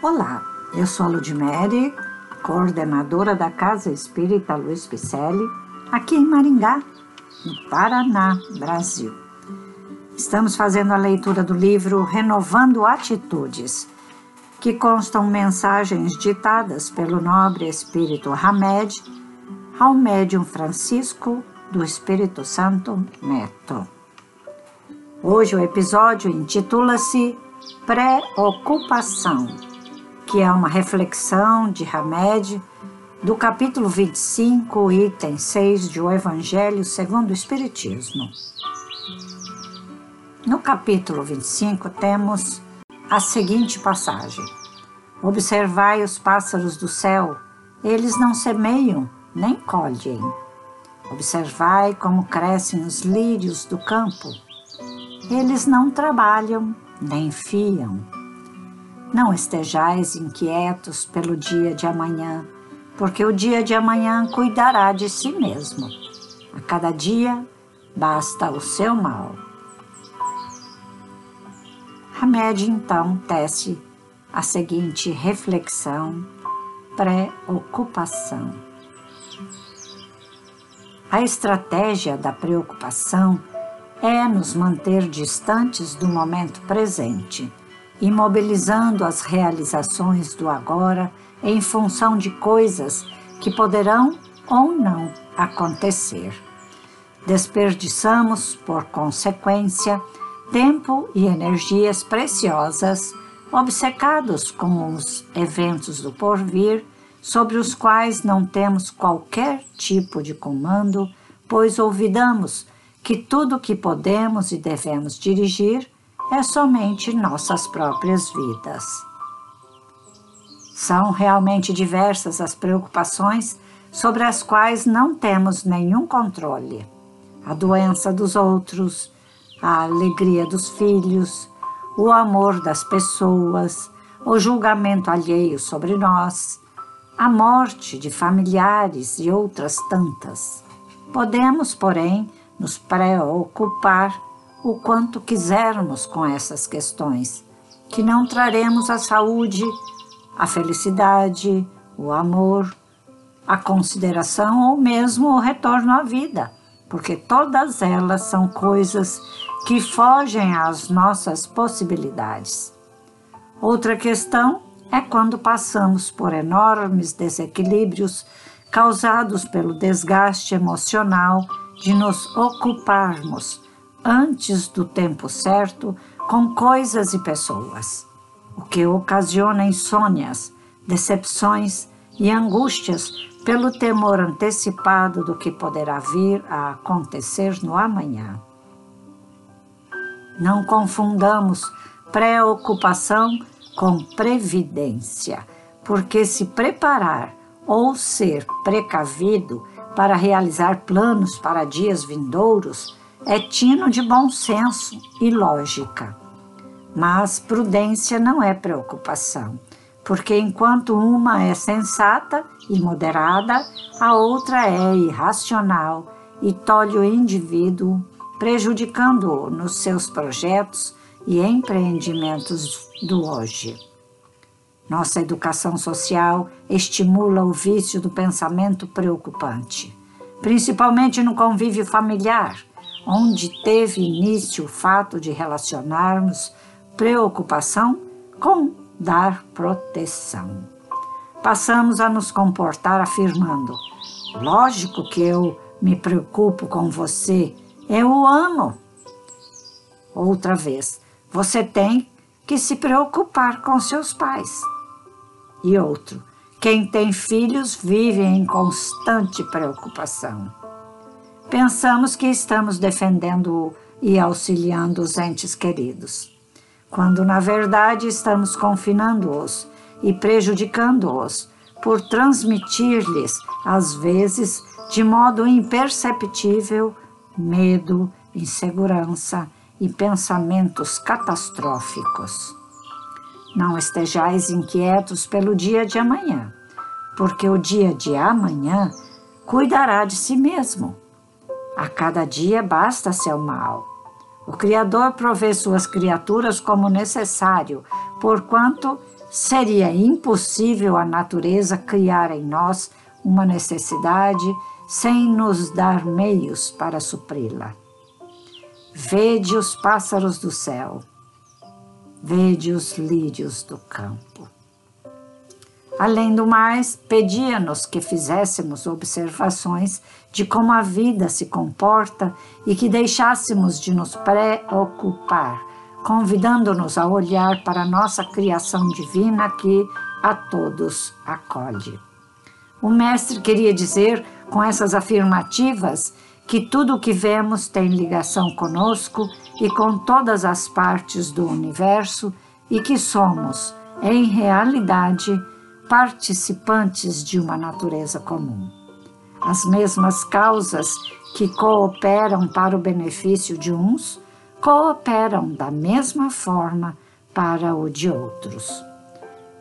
Olá, eu sou a Ludmere, coordenadora da Casa Espírita Luiz Picelli, aqui em Maringá, no Paraná, Brasil. Estamos fazendo a leitura do livro Renovando Atitudes, que constam mensagens ditadas pelo nobre espírito Hamed ao médium Francisco do Espírito Santo Neto. Hoje o episódio intitula-se Preocupação que é uma reflexão de Hamed do capítulo 25, item 6 de O Evangelho segundo o Espiritismo. No capítulo 25 temos a seguinte passagem: Observai os pássaros do céu, eles não semeiam nem colhem. Observai como crescem os lírios do campo, eles não trabalham nem fiam não estejais inquietos pelo dia de amanhã, porque o dia de amanhã cuidará de si mesmo. A cada dia basta o seu mal. Hamed então tece a seguinte reflexão, preocupação. A estratégia da preocupação é nos manter distantes do momento presente imobilizando as realizações do agora em função de coisas que poderão ou não acontecer. Desperdiçamos, por consequência, tempo e energias preciosas obcecados com os eventos do porvir, sobre os quais não temos qualquer tipo de comando, pois olvidamos que tudo que podemos e devemos dirigir é somente nossas próprias vidas. São realmente diversas as preocupações sobre as quais não temos nenhum controle. A doença dos outros, a alegria dos filhos, o amor das pessoas, o julgamento alheio sobre nós, a morte de familiares e outras tantas. Podemos, porém, nos preocupar o quanto quisermos com essas questões, que não traremos a saúde, a felicidade, o amor, a consideração ou mesmo o retorno à vida, porque todas elas são coisas que fogem às nossas possibilidades. Outra questão é quando passamos por enormes desequilíbrios causados pelo desgaste emocional de nos ocuparmos antes do tempo certo com coisas e pessoas, o que ocasiona insônias, decepções e angústias pelo temor antecipado do que poderá vir a acontecer no amanhã. Não confundamos preocupação com previdência, porque se preparar ou ser precavido para realizar planos para dias vindouros é tino de bom senso e lógica. Mas prudência não é preocupação, porque enquanto uma é sensata e moderada, a outra é irracional e tolhe o indivíduo, prejudicando-o nos seus projetos e empreendimentos do hoje. Nossa educação social estimula o vício do pensamento preocupante, principalmente no convívio familiar, onde teve início o fato de relacionarmos preocupação com dar proteção. Passamos a nos comportar afirmando: lógico que eu me preocupo com você, eu o amo. Outra vez, você tem que se preocupar com seus pais. E outro, quem tem filhos vive em constante preocupação. Pensamos que estamos defendendo e auxiliando os entes queridos, quando na verdade estamos confinando-os e prejudicando-os por transmitir-lhes, às vezes, de modo imperceptível, medo, insegurança e pensamentos catastróficos. Não estejais inquietos pelo dia de amanhã, porque o dia de amanhã cuidará de si mesmo a cada dia basta seu mal. O Criador provê suas criaturas como necessário, porquanto seria impossível a natureza criar em nós uma necessidade sem nos dar meios para supri-la. Vede os pássaros do céu, vede os lírios do campo. Além do mais, pedia-nos que fizéssemos observações de como a vida se comporta e que deixássemos de nos preocupar, convidando-nos a olhar para a nossa criação divina que a todos acolhe. O Mestre queria dizer com essas afirmativas que tudo o que vemos tem ligação conosco e com todas as partes do universo e que somos, em realidade, participantes de uma natureza comum. As mesmas causas que cooperam para o benefício de uns cooperam da mesma forma para o de outros.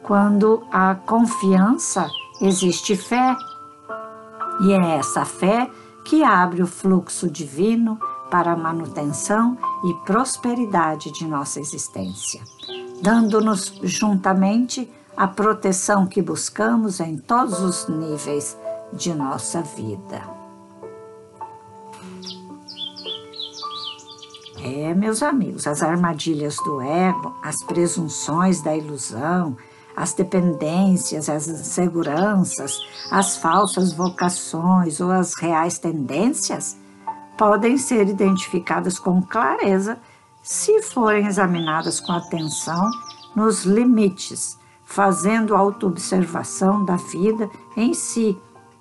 Quando há confiança, existe fé, e é essa fé que abre o fluxo divino para a manutenção e prosperidade de nossa existência, dando-nos juntamente a proteção que buscamos em todos os níveis de nossa vida. É, meus amigos, as armadilhas do ego, as presunções da ilusão, as dependências, as inseguranças, as falsas vocações ou as reais tendências podem ser identificadas com clareza se forem examinadas com atenção nos limites fazendo autoobservação da vida em si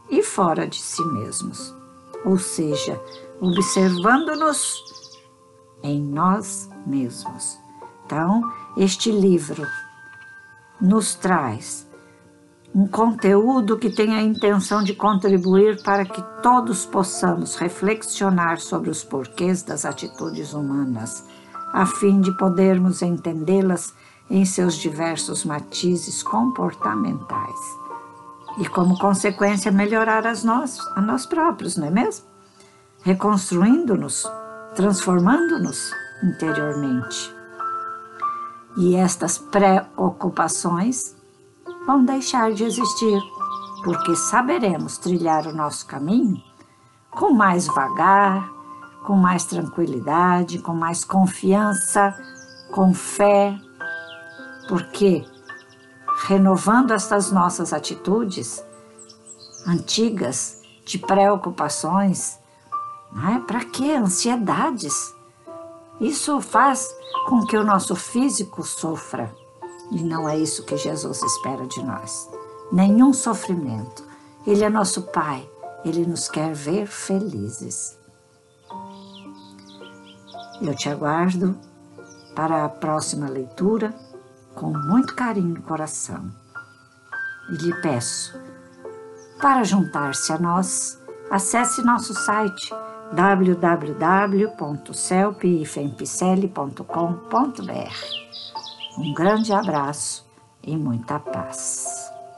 e fora de si mesmos. Ou seja, observando-nos em nós mesmos. Então, este livro nos traz um conteúdo que tem a intenção de contribuir para que todos possamos reflexionar sobre os porquês das atitudes humanas, a fim de podermos entendê-las em seus diversos matizes comportamentais. E, como consequência, melhorar as nós, a nós próprios, não é mesmo? Reconstruindo-nos, transformando-nos interiormente. E estas preocupações vão deixar de existir, porque saberemos trilhar o nosso caminho com mais vagar, com mais tranquilidade, com mais confiança, com fé, porque renovando estas nossas atitudes antigas de preocupações, é? para que ansiedades? Isso faz com que o nosso físico sofra. E não é isso que Jesus espera de nós. Nenhum sofrimento. Ele é nosso Pai. Ele nos quer ver felizes. Eu te aguardo para a próxima leitura com muito carinho no coração. E lhe peço, para juntar-se a nós, acesse nosso site www.celpifempicele.com.br. Um grande abraço e muita paz.